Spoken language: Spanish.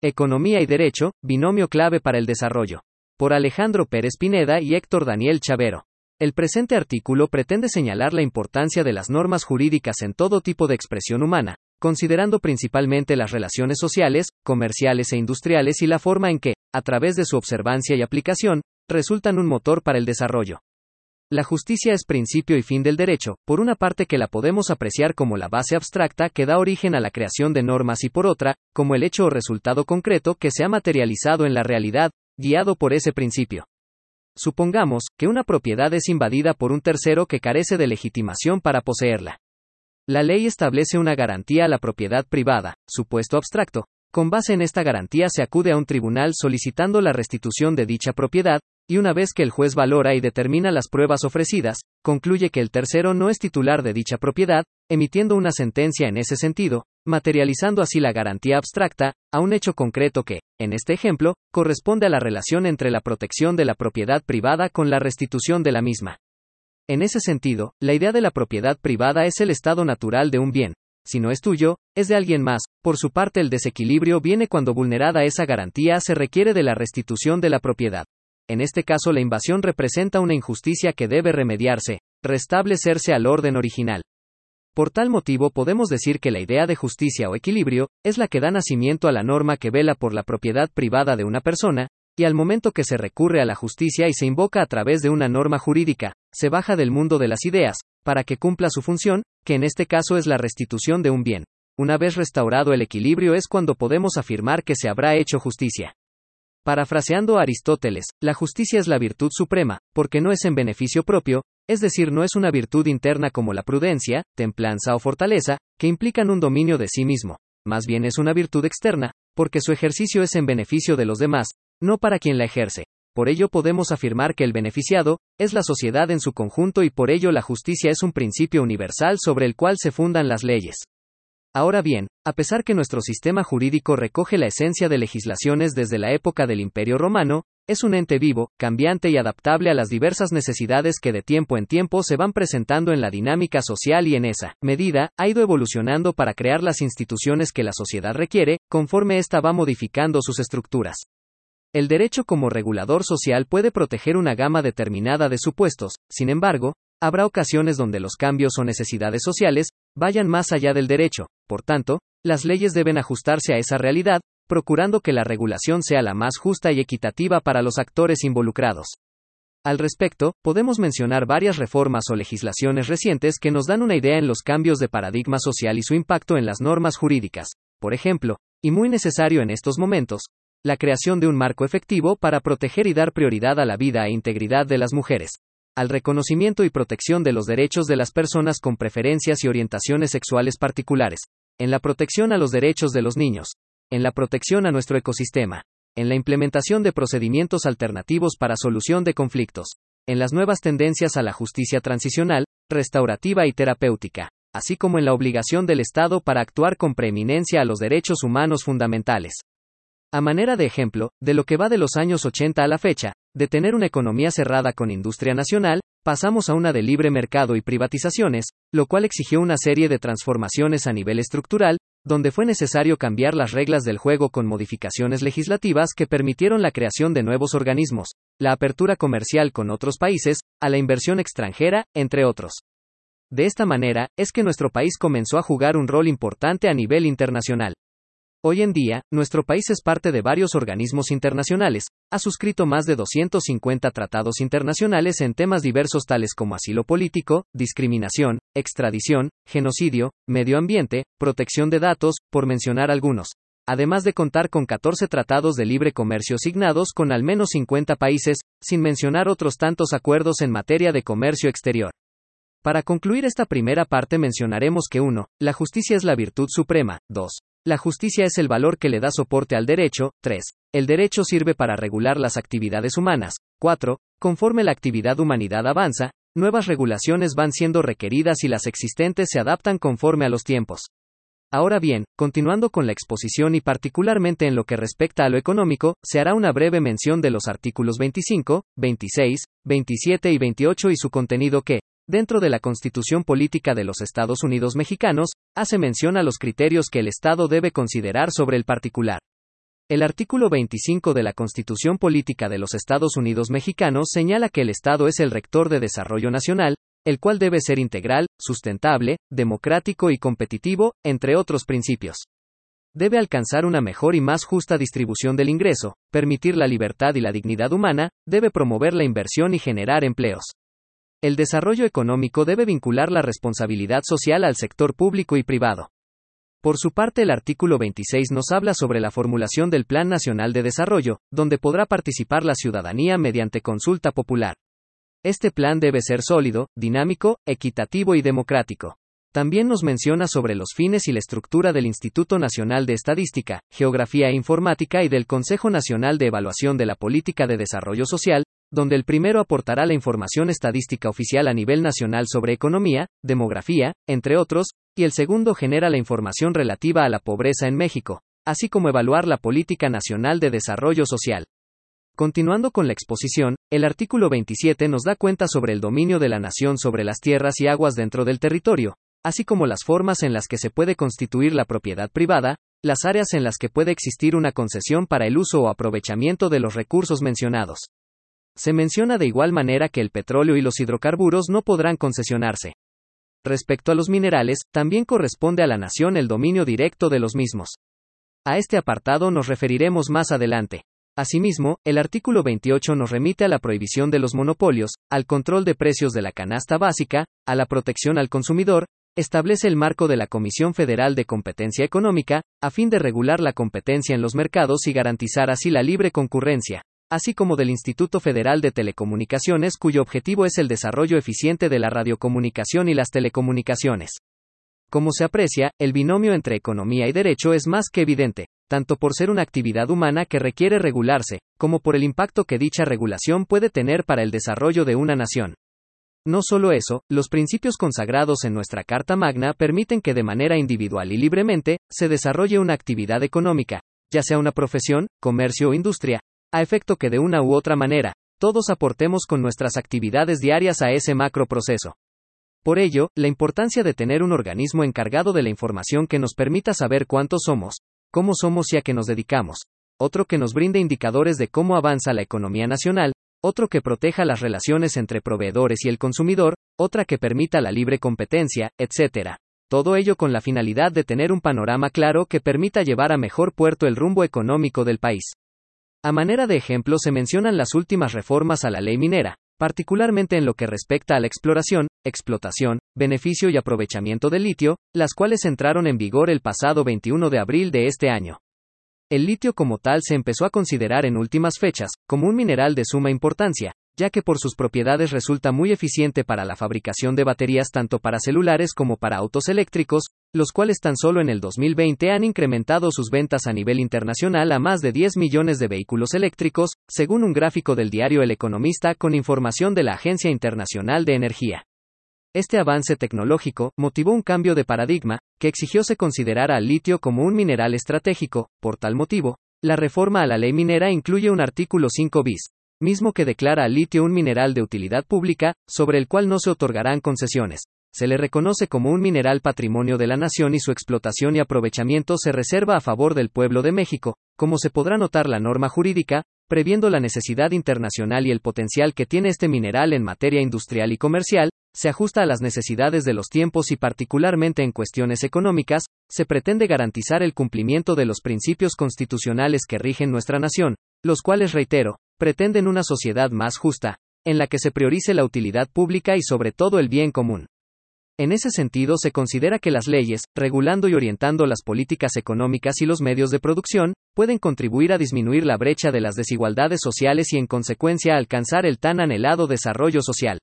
Economía y Derecho, binomio clave para el desarrollo. Por Alejandro Pérez Pineda y Héctor Daniel Chavero. El presente artículo pretende señalar la importancia de las normas jurídicas en todo tipo de expresión humana, considerando principalmente las relaciones sociales, comerciales e industriales y la forma en que, a través de su observancia y aplicación, resultan un motor para el desarrollo. La justicia es principio y fin del derecho, por una parte que la podemos apreciar como la base abstracta que da origen a la creación de normas y por otra, como el hecho o resultado concreto que se ha materializado en la realidad, guiado por ese principio. Supongamos que una propiedad es invadida por un tercero que carece de legitimación para poseerla. La ley establece una garantía a la propiedad privada, supuesto abstracto. Con base en esta garantía se acude a un tribunal solicitando la restitución de dicha propiedad, y una vez que el juez valora y determina las pruebas ofrecidas, concluye que el tercero no es titular de dicha propiedad, emitiendo una sentencia en ese sentido, materializando así la garantía abstracta, a un hecho concreto que, en este ejemplo, corresponde a la relación entre la protección de la propiedad privada con la restitución de la misma. En ese sentido, la idea de la propiedad privada es el estado natural de un bien. Si no es tuyo, es de alguien más. Por su parte, el desequilibrio viene cuando vulnerada esa garantía se requiere de la restitución de la propiedad. En este caso la invasión representa una injusticia que debe remediarse, restablecerse al orden original. Por tal motivo podemos decir que la idea de justicia o equilibrio, es la que da nacimiento a la norma que vela por la propiedad privada de una persona, y al momento que se recurre a la justicia y se invoca a través de una norma jurídica, se baja del mundo de las ideas, para que cumpla su función, que en este caso es la restitución de un bien. Una vez restaurado el equilibrio es cuando podemos afirmar que se habrá hecho justicia. Parafraseando a Aristóteles, la justicia es la virtud suprema, porque no es en beneficio propio, es decir, no es una virtud interna como la prudencia, templanza o fortaleza, que implican un dominio de sí mismo. Más bien es una virtud externa, porque su ejercicio es en beneficio de los demás, no para quien la ejerce. Por ello podemos afirmar que el beneficiado, es la sociedad en su conjunto y por ello la justicia es un principio universal sobre el cual se fundan las leyes. Ahora bien, a pesar que nuestro sistema jurídico recoge la esencia de legislaciones desde la época del Imperio Romano, es un ente vivo, cambiante y adaptable a las diversas necesidades que de tiempo en tiempo se van presentando en la dinámica social y en esa medida, ha ido evolucionando para crear las instituciones que la sociedad requiere, conforme ésta va modificando sus estructuras. El derecho como regulador social puede proteger una gama determinada de supuestos, sin embargo, habrá ocasiones donde los cambios o necesidades sociales vayan más allá del derecho, por tanto, las leyes deben ajustarse a esa realidad, procurando que la regulación sea la más justa y equitativa para los actores involucrados. Al respecto, podemos mencionar varias reformas o legislaciones recientes que nos dan una idea en los cambios de paradigma social y su impacto en las normas jurídicas. Por ejemplo, y muy necesario en estos momentos, la creación de un marco efectivo para proteger y dar prioridad a la vida e integridad de las mujeres, al reconocimiento y protección de los derechos de las personas con preferencias y orientaciones sexuales particulares, en la protección a los derechos de los niños, en la protección a nuestro ecosistema, en la implementación de procedimientos alternativos para solución de conflictos, en las nuevas tendencias a la justicia transicional, restaurativa y terapéutica, así como en la obligación del Estado para actuar con preeminencia a los derechos humanos fundamentales. A manera de ejemplo, de lo que va de los años 80 a la fecha, de tener una economía cerrada con industria nacional, pasamos a una de libre mercado y privatizaciones, lo cual exigió una serie de transformaciones a nivel estructural, donde fue necesario cambiar las reglas del juego con modificaciones legislativas que permitieron la creación de nuevos organismos, la apertura comercial con otros países, a la inversión extranjera, entre otros. De esta manera, es que nuestro país comenzó a jugar un rol importante a nivel internacional. Hoy en día, nuestro país es parte de varios organismos internacionales, ha suscrito más de 250 tratados internacionales en temas diversos tales como asilo político, discriminación, extradición, genocidio, medio ambiente, protección de datos, por mencionar algunos. Además de contar con 14 tratados de libre comercio signados con al menos 50 países, sin mencionar otros tantos acuerdos en materia de comercio exterior. Para concluir esta primera parte mencionaremos que 1. La justicia es la virtud suprema. 2. La justicia es el valor que le da soporte al derecho. 3. El derecho sirve para regular las actividades humanas. 4. Conforme la actividad humanidad avanza, nuevas regulaciones van siendo requeridas y las existentes se adaptan conforme a los tiempos. Ahora bien, continuando con la exposición y particularmente en lo que respecta a lo económico, se hará una breve mención de los artículos 25, 26, 27 y 28 y su contenido que, dentro de la Constitución Política de los Estados Unidos Mexicanos, hace mención a los criterios que el Estado debe considerar sobre el particular. El artículo 25 de la Constitución Política de los Estados Unidos Mexicanos señala que el Estado es el rector de desarrollo nacional, el cual debe ser integral, sustentable, democrático y competitivo, entre otros principios. Debe alcanzar una mejor y más justa distribución del ingreso, permitir la libertad y la dignidad humana, debe promover la inversión y generar empleos. El desarrollo económico debe vincular la responsabilidad social al sector público y privado. Por su parte, el artículo 26 nos habla sobre la formulación del Plan Nacional de Desarrollo, donde podrá participar la ciudadanía mediante consulta popular. Este plan debe ser sólido, dinámico, equitativo y democrático. También nos menciona sobre los fines y la estructura del Instituto Nacional de Estadística, Geografía e Informática y del Consejo Nacional de Evaluación de la Política de Desarrollo Social, donde el primero aportará la información estadística oficial a nivel nacional sobre economía, demografía, entre otros, y el segundo genera la información relativa a la pobreza en México, así como evaluar la Política Nacional de Desarrollo Social. Continuando con la exposición, el artículo 27 nos da cuenta sobre el dominio de la nación sobre las tierras y aguas dentro del territorio, así como las formas en las que se puede constituir la propiedad privada, las áreas en las que puede existir una concesión para el uso o aprovechamiento de los recursos mencionados. Se menciona de igual manera que el petróleo y los hidrocarburos no podrán concesionarse. Respecto a los minerales, también corresponde a la nación el dominio directo de los mismos. A este apartado nos referiremos más adelante. Asimismo, el artículo 28 nos remite a la prohibición de los monopolios, al control de precios de la canasta básica, a la protección al consumidor, establece el marco de la Comisión Federal de Competencia Económica, a fin de regular la competencia en los mercados y garantizar así la libre concurrencia así como del Instituto Federal de Telecomunicaciones cuyo objetivo es el desarrollo eficiente de la radiocomunicación y las telecomunicaciones. Como se aprecia, el binomio entre economía y derecho es más que evidente, tanto por ser una actividad humana que requiere regularse, como por el impacto que dicha regulación puede tener para el desarrollo de una nación. No solo eso, los principios consagrados en nuestra Carta Magna permiten que de manera individual y libremente, se desarrolle una actividad económica, ya sea una profesión, comercio o industria, a efecto que de una u otra manera, todos aportemos con nuestras actividades diarias a ese macro proceso. Por ello, la importancia de tener un organismo encargado de la información que nos permita saber cuántos somos, cómo somos y a qué nos dedicamos, otro que nos brinde indicadores de cómo avanza la economía nacional, otro que proteja las relaciones entre proveedores y el consumidor, otra que permita la libre competencia, etc. Todo ello con la finalidad de tener un panorama claro que permita llevar a mejor puerto el rumbo económico del país. A manera de ejemplo se mencionan las últimas reformas a la ley minera, particularmente en lo que respecta a la exploración, explotación, beneficio y aprovechamiento del litio, las cuales entraron en vigor el pasado 21 de abril de este año. El litio como tal se empezó a considerar en últimas fechas, como un mineral de suma importancia, ya que por sus propiedades resulta muy eficiente para la fabricación de baterías tanto para celulares como para autos eléctricos, los cuales tan solo en el 2020 han incrementado sus ventas a nivel internacional a más de 10 millones de vehículos eléctricos, según un gráfico del diario El Economista con información de la Agencia Internacional de Energía. Este avance tecnológico motivó un cambio de paradigma, que exigió se considerara al litio como un mineral estratégico, por tal motivo, la reforma a la ley minera incluye un artículo 5 bis, mismo que declara al litio un mineral de utilidad pública, sobre el cual no se otorgarán concesiones. Se le reconoce como un mineral patrimonio de la nación y su explotación y aprovechamiento se reserva a favor del pueblo de México, como se podrá notar la norma jurídica, previendo la necesidad internacional y el potencial que tiene este mineral en materia industrial y comercial, se ajusta a las necesidades de los tiempos y particularmente en cuestiones económicas, se pretende garantizar el cumplimiento de los principios constitucionales que rigen nuestra nación, los cuales, reitero, pretenden una sociedad más justa, en la que se priorice la utilidad pública y sobre todo el bien común. En ese sentido, se considera que las leyes, regulando y orientando las políticas económicas y los medios de producción, pueden contribuir a disminuir la brecha de las desigualdades sociales y en consecuencia alcanzar el tan anhelado desarrollo social.